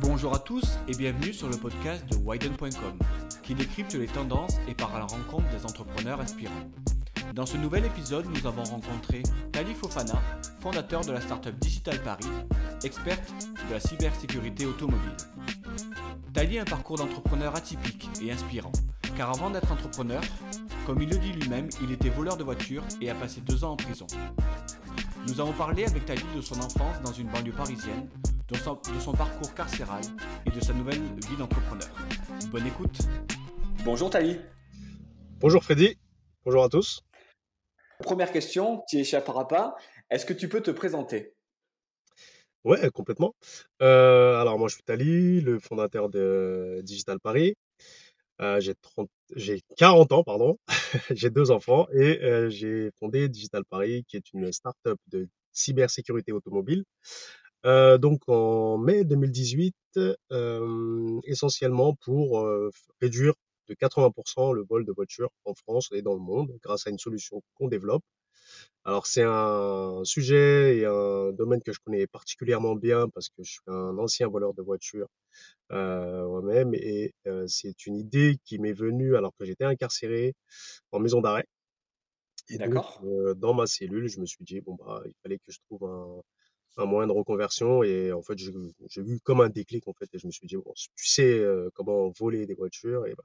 Bonjour à tous et bienvenue sur le podcast de Widen.com qui décrypte les tendances et part à la rencontre des entrepreneurs inspirants. Dans ce nouvel épisode, nous avons rencontré Tali Fofana, fondateur de la startup Digital Paris, experte de la cybersécurité automobile. Tali a un parcours d'entrepreneur atypique et inspirant, car avant d'être entrepreneur, comme il le dit lui-même, il était voleur de voitures et a passé deux ans en prison. Nous avons parlé avec Tali de son enfance dans une banlieue parisienne, de son, de son parcours carcéral et de sa nouvelle vie d'entrepreneur. Bonne écoute. Bonjour Tali. Bonjour Freddy, bonjour à tous. Première question, tu échapperas pas. Est-ce que tu peux te présenter? Ouais, complètement. Euh, alors moi je suis Tali, le fondateur de Digital Paris. Euh, j'ai 30 j'ai 40 ans, pardon. J'ai deux enfants et euh, j'ai fondé Digital Paris, qui est une start-up de cybersécurité automobile. Euh, donc en mai 2018, euh, essentiellement pour euh, réduire de 80% le vol de voitures en France et dans le monde grâce à une solution qu'on développe. Alors c'est un sujet et un domaine que je connais particulièrement bien parce que je suis un ancien voleur de voitures euh, moi-même et euh, c'est une idée qui m'est venue alors que j'étais incarcéré en maison d'arrêt. Et donc D'accord. euh, dans ma cellule, je me suis dit bon bah il fallait que je trouve un, un moyen de reconversion et en fait j'ai eu comme un déclic en fait et je me suis dit bon si tu sais euh, comment voler des voitures et ben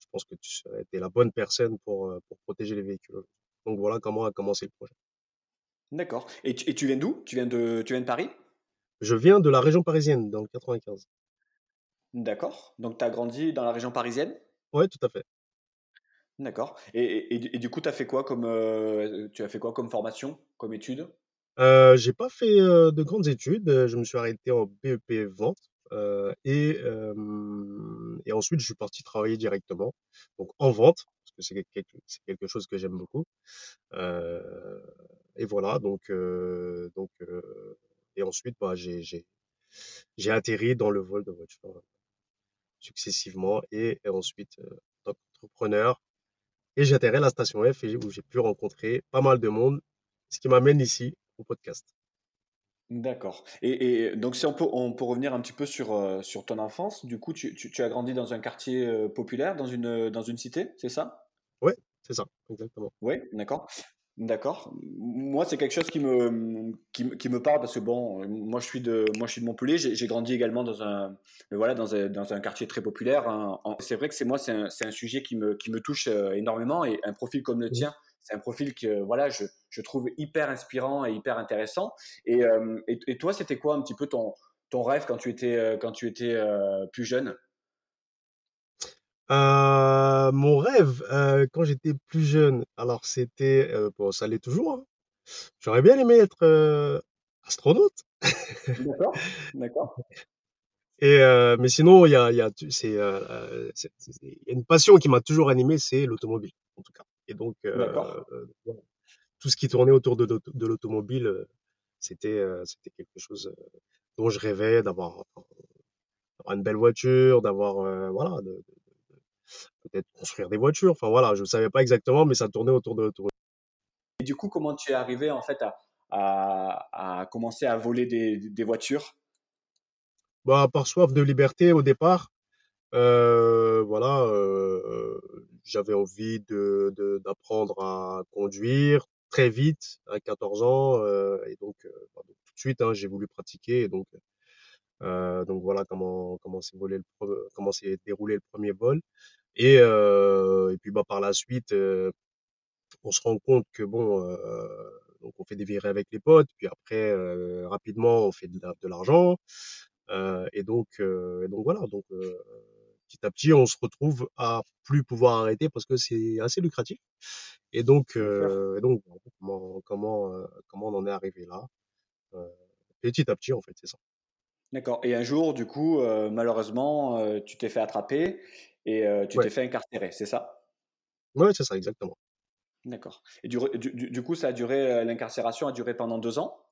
je pense que tu serais t'es la bonne personne pour euh, pour protéger les véhicules. Donc voilà comment a commencé le projet. D'accord. Et tu, et tu viens d'où? Tu viens de, tu viens de Paris? Je viens de la région parisienne, dans le 95. D'accord. Donc tu as grandi dans la région parisienne? Ouais, tout à fait. D'accord. Et, et- et du coup, tu as fait quoi comme, euh, tu as fait quoi comme formation, comme étude? Heu, j'ai pas fait, heu, de grandes études, heu, je me suis arrêté en BEP vente, heu et hem et ensuite je suis parti travailler directement, donc en vente, parce que c'est quel quelque quelque chose que j'aime beaucoup, heu et voilà donc heu donc heu et ensuite, bah, j'ai atterri dans le vol de voiture, heu, successivement et et ensuite, heu, en tant qu'entrepreneur et j'ai atterri à la station F où j'ai pu rencontrer pas mal de monde, ce qui m'amène ici, au podcast. D'accord. Et, et donc, si on peut, on peut revenir un petit peu sur, euh, sur ton enfance, du coup, tu, tu- tu as grandi dans un quartier euh, populaire, dans une, dans une cité, c'est ça? Ouais, c'est ça, exactement. Oui, d'accord. D'accord. Moi, c'est quelque chose qui me, qui, qui me parle parce que bon, moi je suis de, moi je suis de Montpellier. J'ai grandi également dans un, voilà, dans un, dans un quartier très populaire. hein. C'est vrai que c'est moi, c'est un, un sujet qui me, qui me touche euh, énormément et un profil comme le tien, c'est un profil que voilà, je, je trouve hyper inspirant et hyper intéressant. Et, euh, et, et toi, c'était quoi un petit peu ton, ton rêve quand tu étais, euh, quand tu étais euh, plus jeune? Mon rêve, quand j'étais plus jeune, alors c'était, bon ça l'est toujours, hein. J'aurais bien aimé être, astronaute D'accord, d'accord, et mais sinon il y a y a y a une passion qui m'a toujours animé, c'est l'automobile, en tout cas et donc voilà, tout ce qui tournait autour de l'auto de l'automobile, heu, c'était, heu, c'était quelque chose, dont je rêvais d'avoir une belle voiture, d'avoir, voilà, de peut-être construire des voitures, enfin voilà, je savais pas exactement, mais ça tournait autour de l'automobile. Et du coup, comment tu es arrivé en fait à, à, à commencer à voler des, des voitures? Bah, par soif de liberté au départ, voilà, j'avais envie de de d'apprendre à conduire très vite à 14 ans, heu et donc heu, bah, tout de suite, hein, j'ai voulu pratiquer et donc heu, donc voilà comment comment s'est volé le comment s'est déroulé le premier vol. Et heu et puis, bah, par la suite, on se rend compte que bon, donc on fait des virées avec les potes, puis après, rapidement on fait de de l'argent, heu et donc heu et donc voilà, donc heu, petit à petit on se retrouve à plus pouvoir arrêter parce que c'est assez lucratif et donc et donc voilà comment comment, heu, comment on en est arrivé là, heu, petit à petit en fait, c'est ça. D'accord. Et un jour, du coup, euh, malheureusement, euh, tu t'es fait attraper et euh, tu Ouais, t'es fait incarcérer, c'est ça? ouais, c'est ça exactement. D'accord. Et du, du- coup, ça a duré, euh, l'incarcération a duré pendant deux ans?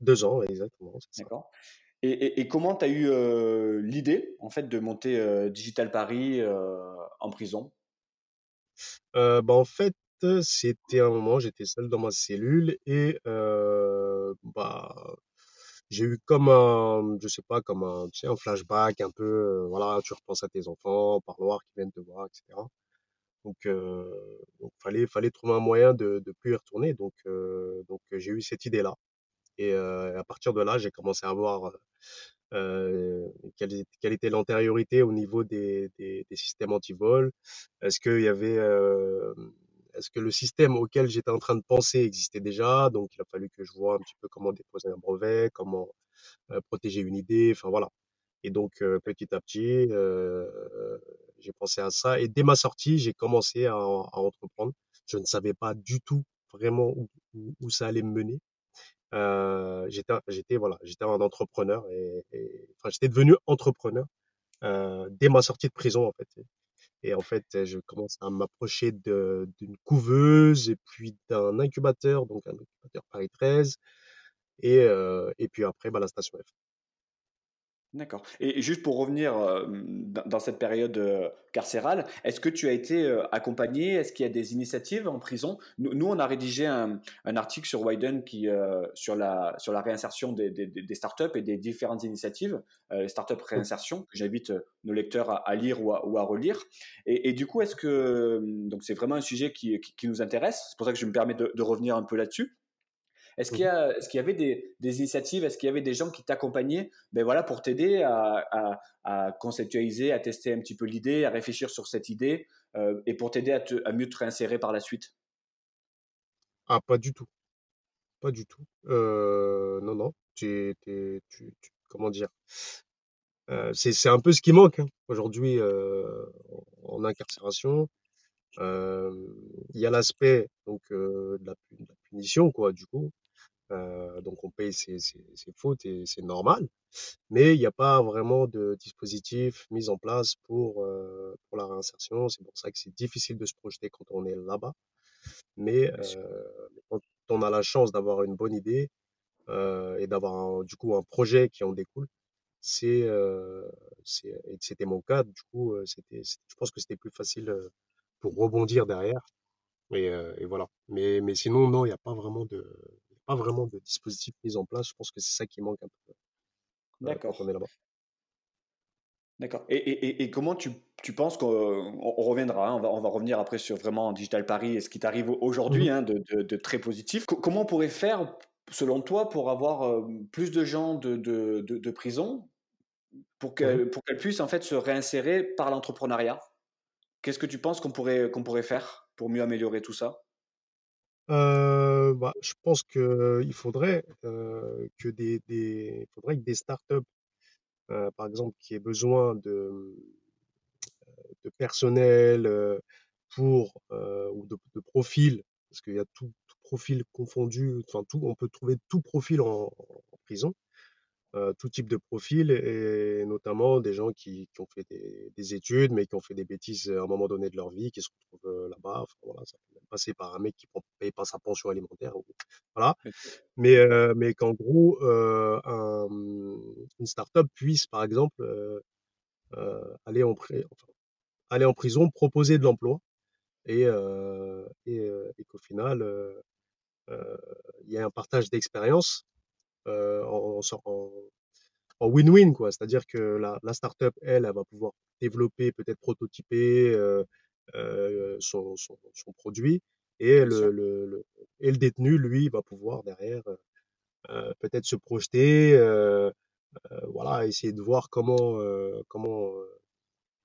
2 ans, exactement. D'accord. Et, comment tu as eu euh, l'idée, en fait, de monter euh, Digital Paris euh, en prison? Bah, en fait, c'était un moment, j'étais seul dans ma cellule et bah j'ai eu comme un, je sais pas, comme un, tu sais, un flashback un peu, voilà, tu repenses à tes enfants, parloirs qui viennent te voir et cetera. Donc donc fallait fallait trouver un moyen de de plus y retourner donc donc j'ai eu cette idée-là et à partir de là, j'ai commencé à voir, heu, quelle quelle était l'antériorité au niveau des des des systèmes anti-vol. Est-ce qu'il y avait, hem, est-ce que le système auquel j'étais en train de penser existait déjà? Donc il a fallu que je vois un petit peu comment déposer un brevet, comment, protéger une idée, enfin voilà et donc petit à petit, j'ai pensé à ça et dès ma sortie, j'ai commencé à à entreprendre. Je ne savais pas du tout vraiment où où où ça allait me mener. Heu, j'étais j'étais voilà, j'étais un entrepreneur et enfin, j'étais devenu entrepreneur, heu, dès ma sortie de prison, en fait et en fait, je commence à m'approcher d'une couveuse et puis d'un incubateur, donc un incubateur Paris 13 et heu et puis après, bah, la station F. D'accord et juste pour revenir, hem, dans cette période, heu, carcérale, est-ce que tu as été, heu, accompagné? Est-ce qu'il y a des initiatives en prison? Nous nous, on a rédigé un un article sur Widen qui, sur la sur la réinsertion des des des startups et des différentes initiatives, les startups réinsertion, que j'invite, nos lecteurs à à lire ou à ou à relire et et du coup, est-ce que, donc c'est vraiment un sujet qui qui qui nous intéresse, c'est pour ça que je me permets de de revenir un peu là-dessus. Est-ce Mmh qu'il y a est-ce qu'il y avait des des initiatives? Est-ce qu'il y avait des gens qui t'accompagnaient, ben, voilà, pour t'aider à à à conceptualiser, à tester un petit peu l'idée, à réfléchir sur cette idée, heu et pour t'aider à te à mieux te réinsérer par la suite? Ah, pas du tout, pas du tout. Heu, non, non, tu tu tu tu comment dire? Heu, c'est c'est un peu ce qui manque, hein, aujourd'hui, en incarcération. Il y a l'aspect donc de la de la punition quoi, du coup, heu, donc on paye ses ses ses fautes et c'est normal, mais il y a pas vraiment de dispositif mis en place pour, heu, pour la réinsertion. C'est pour ça que c'est difficile de se projeter quand on est là-bas, mais heu, quand on a la chance d'avoir une bonne idée, et d'avoir du coup un projet qui en découle, c'est, c'était mon cas, du coup, c'était je pense que c'était plus facile, pour rebondir derrière et voilà. Mais mais sinon, non, il y a pas vraiment de pas vraiment de dispositif mis en place. Je pense que c'est ça qui manque un peu, quand on D'accord. est là-bas. D'accord et et et comment tu tu penses qu'on on on reviendra, hein, on va on va revenir après sur vraiment Digital Paris et ce qui t'arrive au Mmh mh. aujourd'hui, hein, de de de très positif. Co comment on pourrait faire, selon toi, pour avoir, hem, plus de gens de de de prison, pour Mmh pour qu'elles puissent, en fait, se réinsérer par l'entrepreneuriat? Qu'est-ce que tu penses qu'on pourrait qu'on pourrait faire pour mieux améliorer tout ça? Heu, bah, je pense qu'il faudrait, que des des faudrait que des startups, heu, par exemple, qui aient besoin de, mmh, de personnel, pour, ou de de profils, parce qu'il y a tout tout profil confondu, enfin tout on peut trouver tout profil en en prison, heu, tout type de profil et notamment des gens qui qui ont fait des des études, mais qui ont fait des bêtises à un moment donné de leur vie, qui se retrouvent, heu, là-bas. Enfin voilà, ça peut même passer par un mec qui prend paye pas sa pension alimentaire ou voilà. Mais heu, mais qu'en gros, un, mmh, une startup puisse, par exemple, aller en enfin, aller en prison, proposer de l'emploi et et et qu'au final, il y ait un partage d'expérience, en en en en win-win quoi. C'est-à-dire que la la startup, elle, elle va pouvoir développer, peut-être prototyper, heu heu, son son son produit et le le le et le détenu, lui, va pouvoir derrière, heu, peut-être se projeter, heu heu, voilà, essayer de voir comment, comment,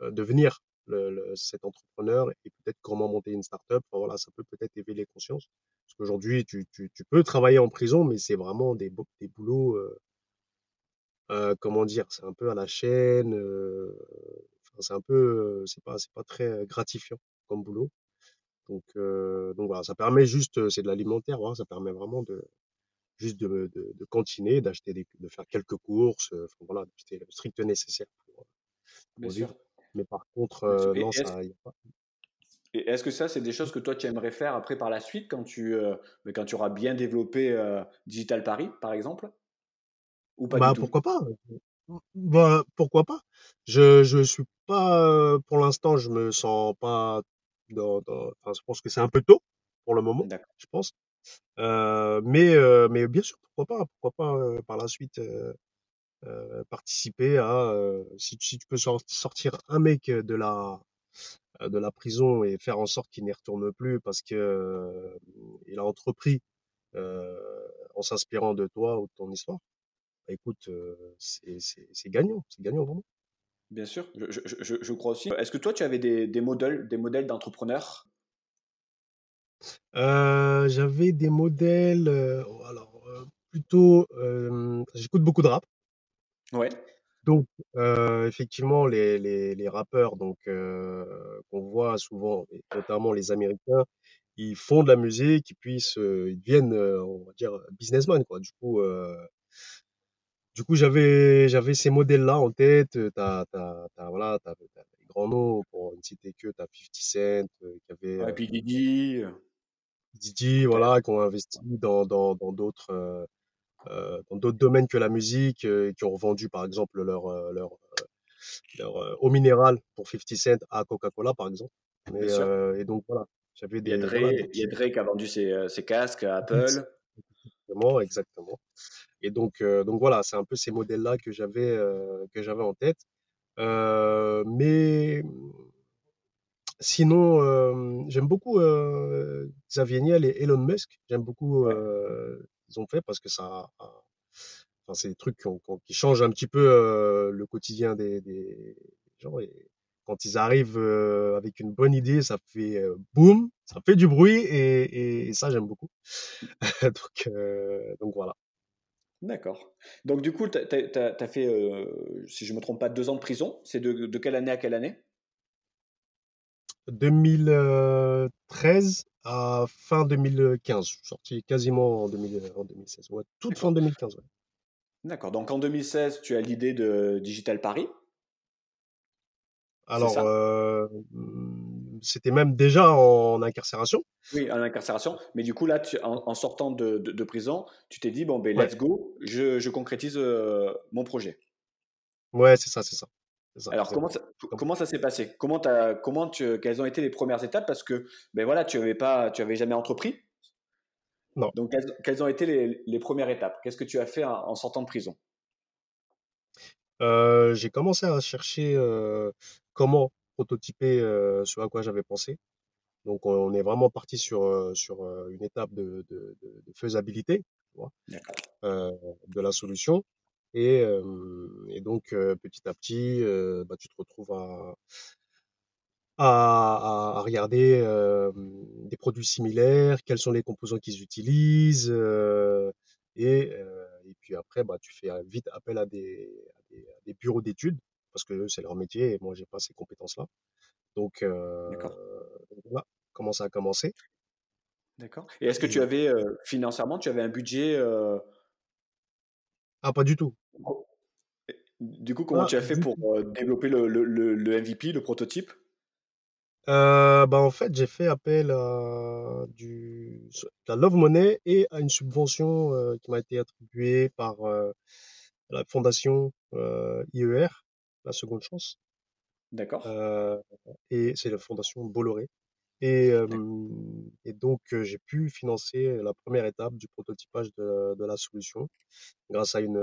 devenir le le cet entrepreneur et peut-être comment monter une startup. Enfin voilà, ça peut peut-être éveiller les consciences. Parce qu'aujourd'hui, tu tu tu peux travailler en prison, mais c'est vraiment des des boulots, heu heu, comment dire? C'est un peu à la chaîne, enfin c'est un peu, heu, c'est pas c'est pas très gratifiant comme boulot. Donc heu, donc voilà, ça permet juste, c'est de l'alimentaire, voilà, ça permet vraiment de juste de de de cantiner, d'acheter de faire quelques courses, enfin voilà, d'acheter le strict nécessaire pour, heu, Bien pour vivre. sûr. Mais par contre, et non, est-ce ça y a pas et est-ce que ça, c'est des choses que toi, tu aimerais faire après par la suite quand tu, quand tu auras bien développé, heu, Digital Paris, par exemple? Ou pas du bah, tout? pourquoi pas? Bah, pourquoi pas? Je je suis pas, pour l'instant, je me sens pas dans dans enfin, je pense que c'est un peu tôt pour le moment, D'accord. je pense. Mais mais bien sûr, pourquoi pas pourquoi pas, par la suite, heu, participer à, heu, si si tu peux sor sortir un mec, de la de la prison et faire en sorte qu'il n'y retourne plus parce que, il a entrepris, en s'inspirant de toi ou de ton histoire, bah, écoute, c'est gagnant, c'est gagnant vraiment. Bien sûr, je, je- je- je crois aussi. Est-ce que toi, tu avais des, des modèles, des modèles d'entrepreneurs? J'avais des modèles, alors, plutôt, j'écoute beaucoup de rap. Ouais, Donc, heu, effectivement, les les les rappeurs donc, heu, qu'on voit souvent et notamment les américains, ils font de la musique ils se ils deviennent, heu, on va dire, businessmen, quoi. Du coup, heu, du coup, j'avais j'avais ces modèles-là en tête, heu, tu as voilà, tu as des grands noms pour ne citer que, tu as 50 Cent, heu, qui avait, ouais, heu, puis Didi, euh, Diddy, peut-être. voilà, qui ont investi dans dans dans d'autres, heu, dans d'autres domaines que la musique, et qui ont revendu, par exemple, leur, heu, leur leur, heu, eau minérale pour 50 Cent à Coca-Cola, par exemple. Mais, et donc voilà, j'avais Il y a des voilà, y a Dre qui a vendu ses, euh, ses casques à. Apple. Exactement, exactement. Et donc, donc voilà, c'est un peu ces modèles-là que j'avais, heu, que j'avais en tête. Mais sinon, j'aime beaucoup, Xavier Niel et Elon Musk. J'aime beaucoup, qu'ils ont fait parce que ça enfin, c'est des trucs qui changent un petit peu, le quotidien des gens et quand ils arrivent, avec une bonne idée, ça fait, boum, ça fait du bruit et ça, j'aime beaucoup. Donc voilà. d'accord. Donc, du coup, tu as, fait, si je me trompe pas, deux ans de prison. C'est de quelle année à quelle année? 2013 à fin 2015. Je suis sorti quasiment en 2000, en 2016. Ouais, toute fin D'accord. 2015, ouais. D'accord. Donc, en 2016, tu as l'idée de Digital Paris, Alors, mmh, c'était même déjà en incarcération. Oui, à l'incarcération. Mais du coup, là, tu- en, en sortant de, de- de prison, tu t'es dit, bon, ben, Ouais, let's go, je, je concrétise euh, mon projet. ouais, c'est ça, c'est ça. Ça, Alors, comment ça, Comme comment ça s'est passé? Comment tu, quelles ont été les premières étapes? Parce que, ben voilà, tu avais pas, tu avais jamais entrepris. non. Donc, quelles, quelles ont été les, les premières étapes? Qu'est-ce que tu as fait en, en sortant de prison? Heu, j'ai commencé à chercher, heu, comment prototyper, heu, ce à quoi j'avais pensé. Donc on est vraiment parti sur, sur, une étape de de faisabilité, tu vois? De la solution et donc petit à petit, bah, tu te retrouves à à à regarder, des produits similaires, quels sont les composants qu'ils utilisent, et et puis après, bah, tu fais, vite appel à des à des à des bureaux d'études parce qu'eux, c'est leur métier et moi, j'ai pas ces compétences-là. Donc D'accord. voilà comment ça a commencé D'accord. Et est-ce que tu et avais, euh, financièrement, tu avais un budget, euh, ah, pas du tout, du coup, comment pas tu as fait pour euh, développer le, le, le, le MVP, le prototype? Heu, bah, en fait, j'ai fait appel à du la Love Money et à une subvention, heu, qui m'a été attribuée par, heu, la fondation, IER, La Seconde Chance, D'accord. et c'est la fondation Bolloré et et donc j'ai pu financer la première étape du prototypage de de la solution grâce à une,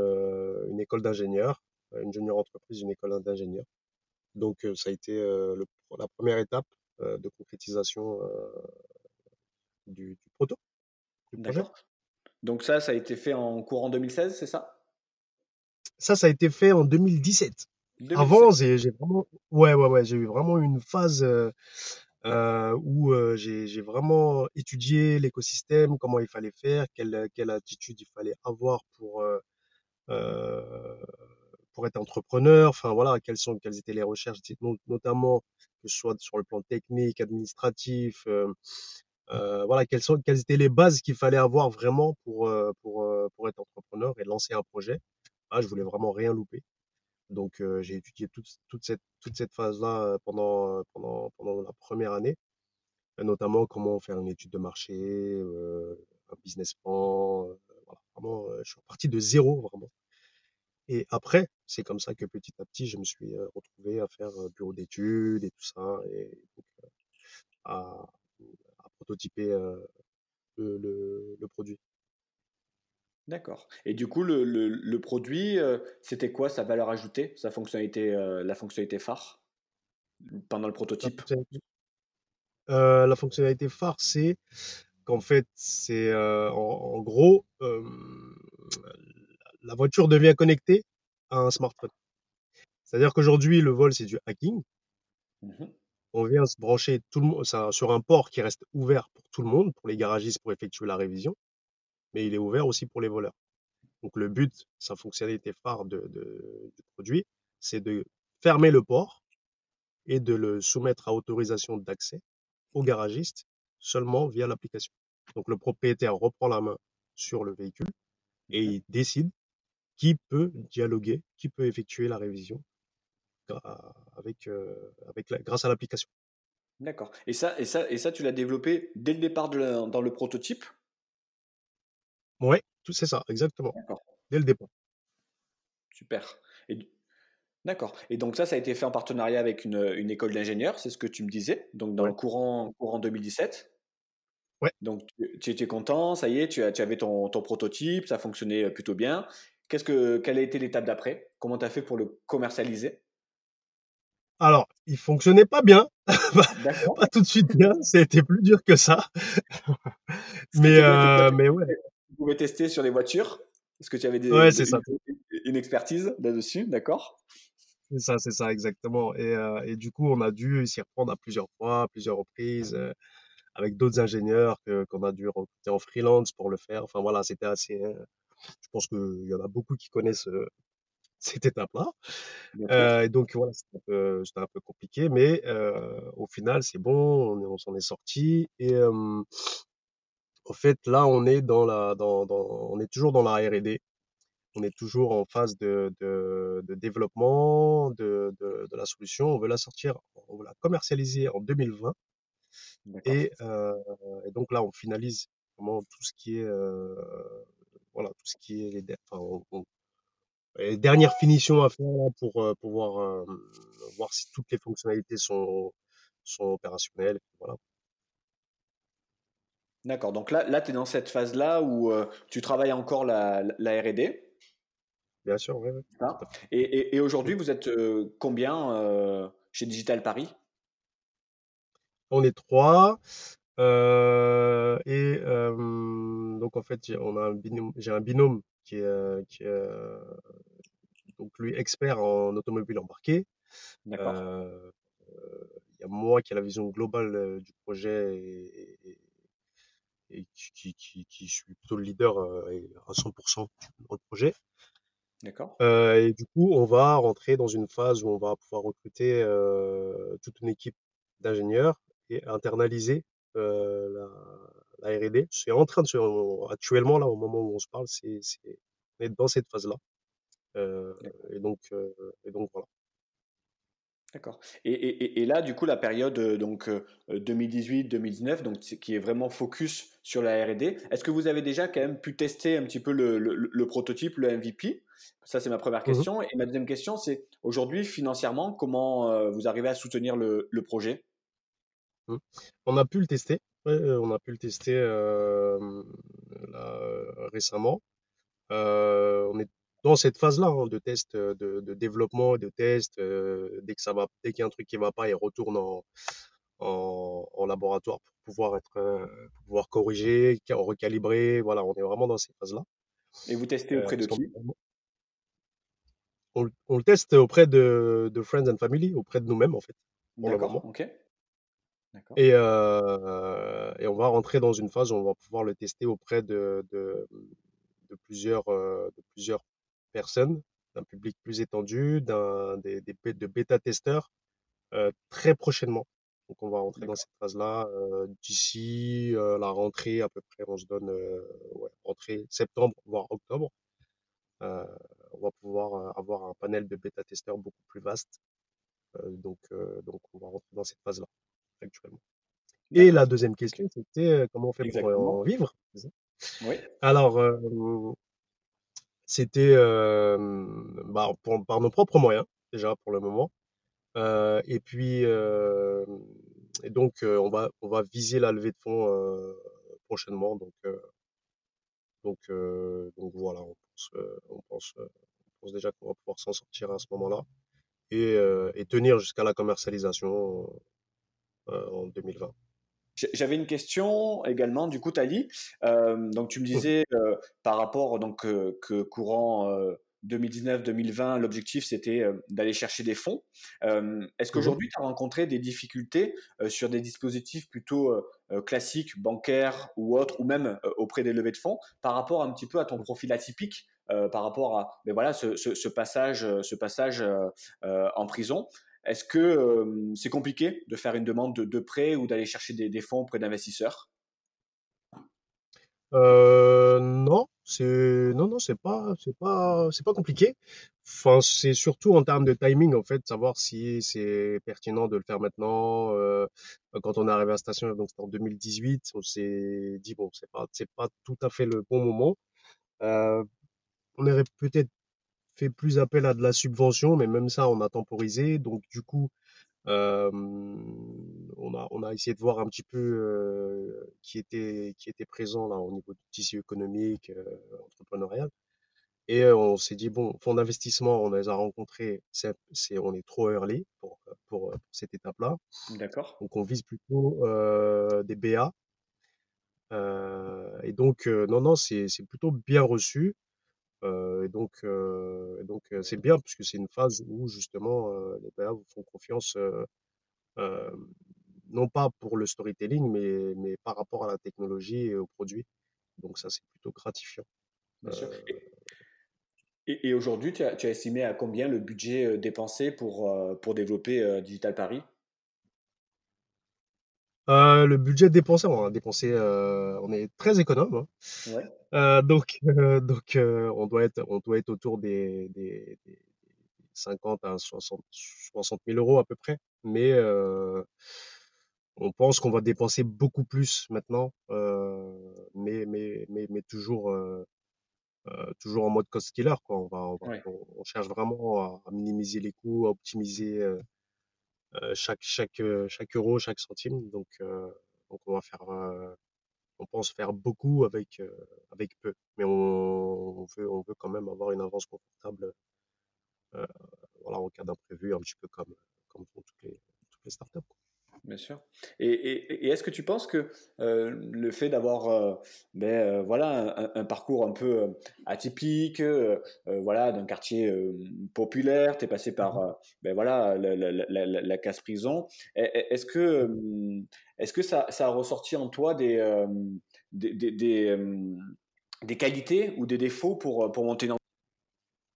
une école d'ingénieurs, une junior entreprise, une école d'ingénieurs. Donc heu, ça a été, le la première étape, de concrétisation, du du proto, du. D'accord. Donc ça, ça a été fait en courant 2016, c'est ça? Ça, ça a été fait en 2017. Avant, 2017. j'ai j'ai vraiment ouais, ouais, ouais, j'ai eu vraiment une phase, où, j'ai j'ai vraiment étudié l'écosystème, comment il fallait faire, quelle, quelle attitude il fallait avoir pour, pour être entrepreneur. Enfin voilà, quelles sont quelles étaient les recherches, no notamment que ce soit sur le plan technique, administratif, hem, heu, voilà, quelles sont quelles étaient les bases qu'il fallait avoir vraiment pour, heu pour, pour être entrepreneur et lancer un projet. Ah, je voulais vraiment rien louper. Donc, j'ai étudié toute toute cette toute cette phase-là, heu, pendant, pendant pendant la première année, notamment comment faire une étude de marché, un business plan, voilà, vraiment, je suis parti de zéro vraiment et après, c'est comme ça que petit à petit, je me suis, retrouvé à faire, bureau d'études et tout ça et donc à à prototyper, le le le produit. D'accord. Et du coup, le, le- produit, c'était quoi sa valeur ajoutée, sa fonctionnalité, la fonctionnalité phare? Pendant le prototype? la fonctionnalité phare, c'est qu'en fait, c'est, en en gros, la voiture devient connectée à un smartphone. C'est-à-dire qu'aujourd'hui, le vol, c'est du hacking. Mhm. On vient se brancher tout le monde ça sur un port qui reste ouvert pour tout le monde, pour les garagistes pour effectuer la révision, mais il est ouvert aussi pour les voleurs. Donc le but, sa fonctionnalité phare de de du produit, c'est de fermer le port et de le soumettre à autorisation d'accès au garagiste seulement via l'application. Donc le propriétaire reprend la main sur le véhicule et il décide qui peut dialoguer, qui peut effectuer la révision avec, euh, avec la- grâce à l'application. D'accord. Et ça, et ça, et ça, tu l'as développé dès le départ de la- dans le prototype? Tout c'est ça, exactement, D'accord. dès le départ. Super. Et, d'accord. Et donc ça, ça a été fait en partenariat avec une, une école d'ingénieurs, c'est ce que tu me disais, donc dans le courant, courant 2017. ouais. Donc tu, tu étais content, ça y est, tu, tu avais ton, ton prototype, ça fonctionnait plutôt bien. Qu'est-ce que, quelle a été l'étape d'après? Comment tu as fait pour le commercialiser? Alors, il fonctionnait pas bien, pas tout de suite bien, c'était plus dur que ça, mais, euh, mais ouais, tu pouvais tester sur les voitures? Est-ce que tu avais des, ouais, ça, une, une expertise là-dessus? D'accord. c'est ça, c'est ça, exactement. Et, euh, et du coup, on a dû s'y reprendre à plusieurs fois, à plusieurs reprises. euh, avec d'autres ingénieurs qu'on a dû recruter en freelance pour le faire. Enfin voilà, c'était assez, heu, je pense qu'il y en a beaucoup qui connaissent, heu, cette étape-là. Heu et donc voilà, c'était un peu c'était un peu compliqué, mais au final, c'est bon, on s'en est sorti et au fait, là, on est dans la dans dans on est toujours dans la R&D. On est toujours en phase de de de développement de de de la solution. On veut la sortir, on veut la commercialiser en 2020 D'accord. et heu et donc là, on finalise vraiment tout ce qui est, tout ce qui est les der enfin, on on les dernières finitions à faire là pour, heu, pouvoir, hem, voir si toutes les fonctionnalités sont sont opérationnelles, voilà. D'accord. Donc là, là tu es dans cette phase-là où euh, tu travailles encore la, la R&D. Bien sûr, ouais, fait. Et, et- et aujourd'hui, vous êtes euh, combien euh, chez Digital Paris? On est 3 heu et hem, donc en fait, j'ai on a un binôme j'ai un binôme qui est, heu, qui est, heu, donc lui expert en automobile embarquée. D'accord. Heu, il y a moi qui ai la vision globale, heu, du projet et et et qui qui qui qui suis plutôt le leader, heu et à 100% dans le projet. D'accord. Heu et du coup, on va rentrer dans une phase où on va pouvoir recruter, heu, toute une équipe d'ingénieurs et internaliser, heu, la la R&D. C'est en train de se actuellement, là, au moment où on se parle, c'est c'est on est dans cette D'accord. et donc heu et donc voilà. D'accord. Et, et- et- et là, du coup, la période euh, donc euh, 2018-2019, donc qui est vraiment focus sur la R&D. Est-ce que vous avez déjà quand même pu tester un petit peu le, le- le prototype, le MVP? Ça, c'est ma première Mmh mh. question. Et ma deuxième question, c'est aujourd'hui, financièrement, comment euh, vous arrivez à soutenir le, le projet? Mmh. On a pu le tester, ouais, heu, on a pu le tester, hem, là, heu, récemment. Heu, on est dans cette phase-là, hein, de test, heu, de de développement de test, dès que ça va dès qu'il y a un truc qui va pas, il retourne en en en laboratoire pour pouvoir être, pour pouvoir corriger, ca recalibrer. Voilà, on est vraiment dans ces phases-là. Et vous testez auprès de qui? on le on le teste auprès de de friends and family, auprès de nous-mêmes, en fait, D'accord, ok. D'accord, et heu et on va rentrer dans une phase où on va pouvoir le tester auprès de de, de plusieurs, heu, de plusieurs personnes, d'un public plus étendu, d'un des des de bêta-testeurs, heu, très prochainement. Donc on va rentrer dans cette phase-là, heu, d'ici, heu, la rentrée à peu près, on se donne, heu, ouais, rentrée septembre, voire octobre. Heu, on va pouvoir, heu, avoir un panel de bêta-testeurs beaucoup plus vaste, heu, donc heu, donc on va rentrer dans cette phase-là, actuellement. Et la deuxième question, c'était, heu, comment on fait pour, heu, en vivre? Oui, Alors, hem, c'était, bah, pour par nos propres moyens, déjà pour le moment. Et puis, et donc, on va on va viser la levée de fonds, prochainement. Donc, donc, donc voilà, on pense, on pense, on pense déjà qu'on va pouvoir s'en sortir à ce moment-là et, et tenir jusqu'à la commercialisation en 2020. J'avais une question également, du coup, Tali. Euh, donc, tu me disais euh, par rapport donc que courant 2019-2020, l'objectif c'était d'aller chercher des fonds. Est-ce qu'aujourd'hui, tu as rencontré des difficultés sur des dispositifs plutôt classiques, bancaires ou autres, ou même auprès des levées de fonds, par rapport un petit peu à ton profil atypique par rapport à mais voilà, ce, ce passage, ce passage en prison? Est-ce que c'est compliqué de faire une demande de, prêt ou d'aller chercher des, fonds auprès d'investisseurs? Euh, non, c'est non non c'est pas c'est pas c'est pas compliqué. Enfin c'est surtout en termes de timing en fait, savoir si c'est pertinent de le faire maintenant. Euh, quand on est arrivé à la station, donc c'était en 2018, on s'est dit bon c'est pas c'est pas tout à fait le bon moment. Euh, on aurait peut-être fait plus appel à de la subvention, mais même ça, on a temporisé. Donc, du coup, on, a, on a essayé de voir un petit peu qui, était, qui était présent là, au niveau du tissu économique, entrepreneurial. Et on s'est dit, bon, fonds d'investissement, on les a rencontrés, c'est, on est trop early pour, pour, cette étape-là. D'accord. Donc, on vise plutôt des BA. et donc, non, non, c'est, c'est plutôt bien reçu et donc, donc c'est bien puisque c'est une phase où justement les BA vous font confiance, non pas pour le storytelling, mais, mais par rapport à la technologie et aux produits. Donc ça, c'est plutôt gratifiant. Bien sûr. Et, aujourd'hui, tu as, tu as, estimé à combien le budget dépensé pour, pour développer Digital Paris? Euh, le budget dépensé, on a dépensé, euh, on est très économe. Hein. Ouais. Euh, donc, donc on doit être, on doit être autour des, des, des 50 à 60, 60 000 euros à peu près. Mais on pense qu'on va dépenser beaucoup plus maintenant, mais, mais, mais, mais toujours, toujours en mode cost killer. Quoi. On, va, on, va, on, cherche vraiment à, à, minimiser les coûts, à optimiser euh, chaque, chaque, euh, chaque euro, chaque centime. Donc, euh, donc on va faire, on pense faire beaucoup avec, avec peu. Mais on, on, veut, on veut quand même avoir une avance confortable voilà, en cas d'imprévu, un petit peu comme, comme font toutes les, toutes les startups. Bien sûr. Et, et, est-ce que tu penses que euh, le fait d'avoir euh, ben, euh, voilà, un, parcours un peu atypique, voilà, d'un quartier populaire, tu es passé par mmh ben, voilà, la, la, la, casse-prison, est-ce que, est-ce que ça, ça, a ressorti en toi des, des, des, des, qualités ou des défauts pour, pour monter dans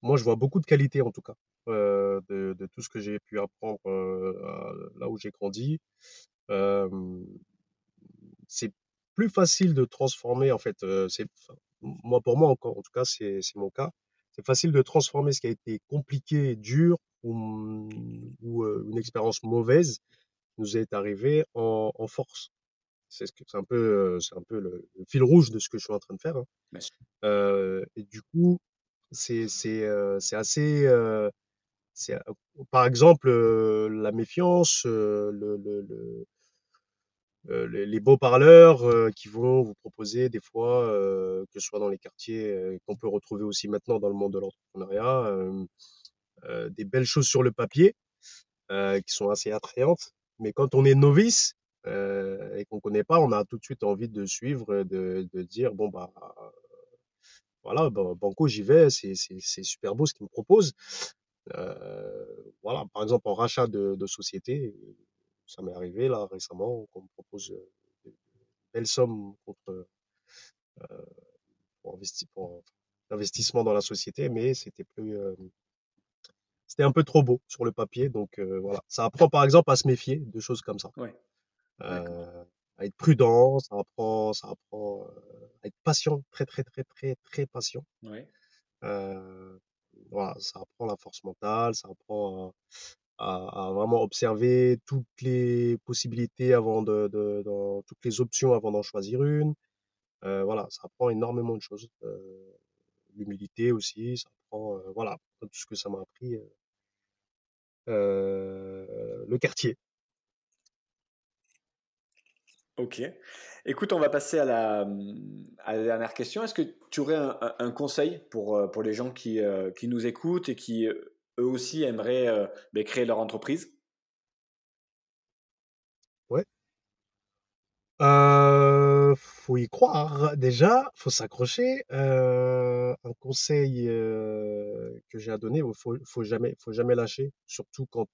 Moi, je vois beaucoup de qualités en tout cas. Euh, de, de, tout ce que j'ai pu apprendre là où j'ai grandi. c'est plus facile de transformer, en fait, c'est, moi, pour moi, encore, en tout cas, c'est mon cas. C'est facile de transformer ce qui a été compliqué, dur ou, ou une expérience mauvaise nous est arrivé en, en force. C'est un peu, c'est un peu le, fil rouge de ce que je suis en train de faire. Hein. Euh, et du coup, c'est assez, par exemple, la méfiance, le, les beaux parleurs qui vont vous proposer des fois, que ce soit dans les quartiers qu'on peut retrouver aussi maintenant dans le monde de l'entrepreneuriat, des belles choses sur le papier qui sont assez attrayantes. Mais quand on est novice et qu'on ne connaît pas, on a tout de suite envie de suivre, de, de dire bon bah voilà, Banco, j'y vais, c'est super beau ce qu'ils me proposent. Euh, voilà, par exemple, en rachat de, de société, ça m'est arrivé là récemment qu'on me propose euh, de belles sommes contre euh, pour, investi, pour investissement dans la société, mais c'était plus c'était un peu trop beau sur le papier. Donc voilà, ça apprend par exemple à se méfier de choses comme ça. Ouais. Euh, à être prudent, ça apprend, ça apprend à être patient, très très très très très patient. Ouais. Voilà, ça apprend la force mentale, ça apprend à, à, vraiment observer toutes les possibilités avant de, de, de toutes les options avant d'en choisir une. Euh, voilà, ça apprend énormément de choses. Euh, L'humilité aussi, ça apprend, euh, voilà, tout ce que ça m'a appris. Euh, euh, le quartier. Ok. Écoute, on va passer à la, à la dernière question. Est-ce que tu aurais un, conseil pour, euh, pour les gens qui, euh, qui nous écoutent et qui eux aussi aimeraient euh, ben, créer leur entreprise? Ouais. Euh, faut y croire. Déjà, faut s'accrocher. un conseil que j'ai à donner, faut, faut jamais, faut jamais lâcher, surtout quand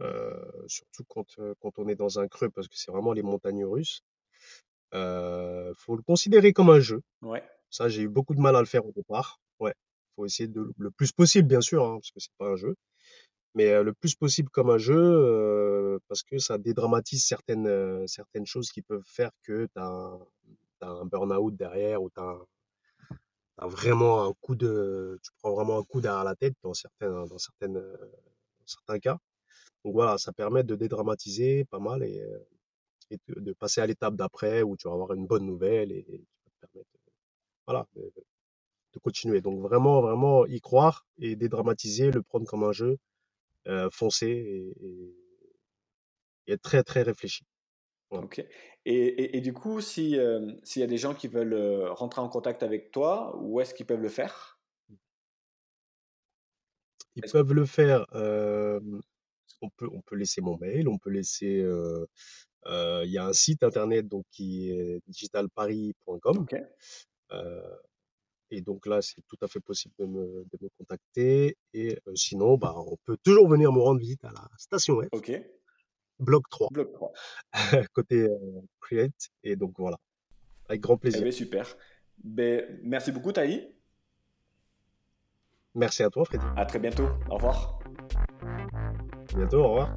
euh, surtout quand, euh, quand on est dans un creux, parce que c'est vraiment les montagnes russes. Euh, faut le considérer comme un jeu. Ouais. Ça, j'ai eu beaucoup de mal à le faire au départ. Ouais. Faut essayer de le plus possible, bien sûr, hein, parce que c'est pas un jeu, mais le plus possible comme un jeu, parce que ça dédramatise certaines, certaines choses qui peuvent faire que tu as, un burn-out derrière ou tu as, vraiment un coup de, tu prends vraiment un coup derrière la tête dans certains, dans certaines, dans certains cas. Donc voilà, ça permet de dédramatiser pas mal et, de, passer à l'étape d'après où tu vas avoir une bonne nouvelle et, qui va te permettre voilà, de, continuer. Donc vraiment, vraiment y croire et dédramatiser, le prendre comme un jeu, euh, foncer et, être très, très réfléchi. Ok. Et, du coup, si, euh, s'il y a des gens qui veulent rentrer en contact avec toi, où est-ce qu'ils peuvent le faire? Ils peuvent le faire on peut, on peut laisser mon mail, on peut laisser. il y a un site internet donc qui est digitalparis.com. et donc là, c'est tout à fait possible de me, de me contacter. Et sinon, bah, on peut toujours venir me rendre visite à la station F. Ok. Bloc 3. Bloc 3. côté Create. Et donc voilà, avec grand plaisir. Eh ben, super. Ben, merci beaucoup, Taï. Merci à toi, Freddy. À très bientôt. Au revoir bientôt, au revoir.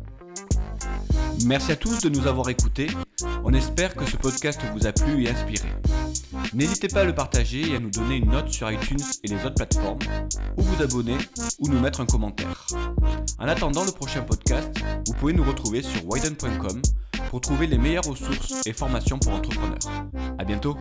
Merci à tous de nous avoir écoutés. On espère que ce podcast vous a plu et inspiré. N'hésitez pas à le partager et à nous donner une note sur iTunes et les autres plateformes, ou vous abonner, ou nous mettre un commentaire. En attendant le prochain podcast, vous pouvez nous retrouver sur widen.com pour trouver les meilleures ressources et formations pour entrepreneurs. À bientôt!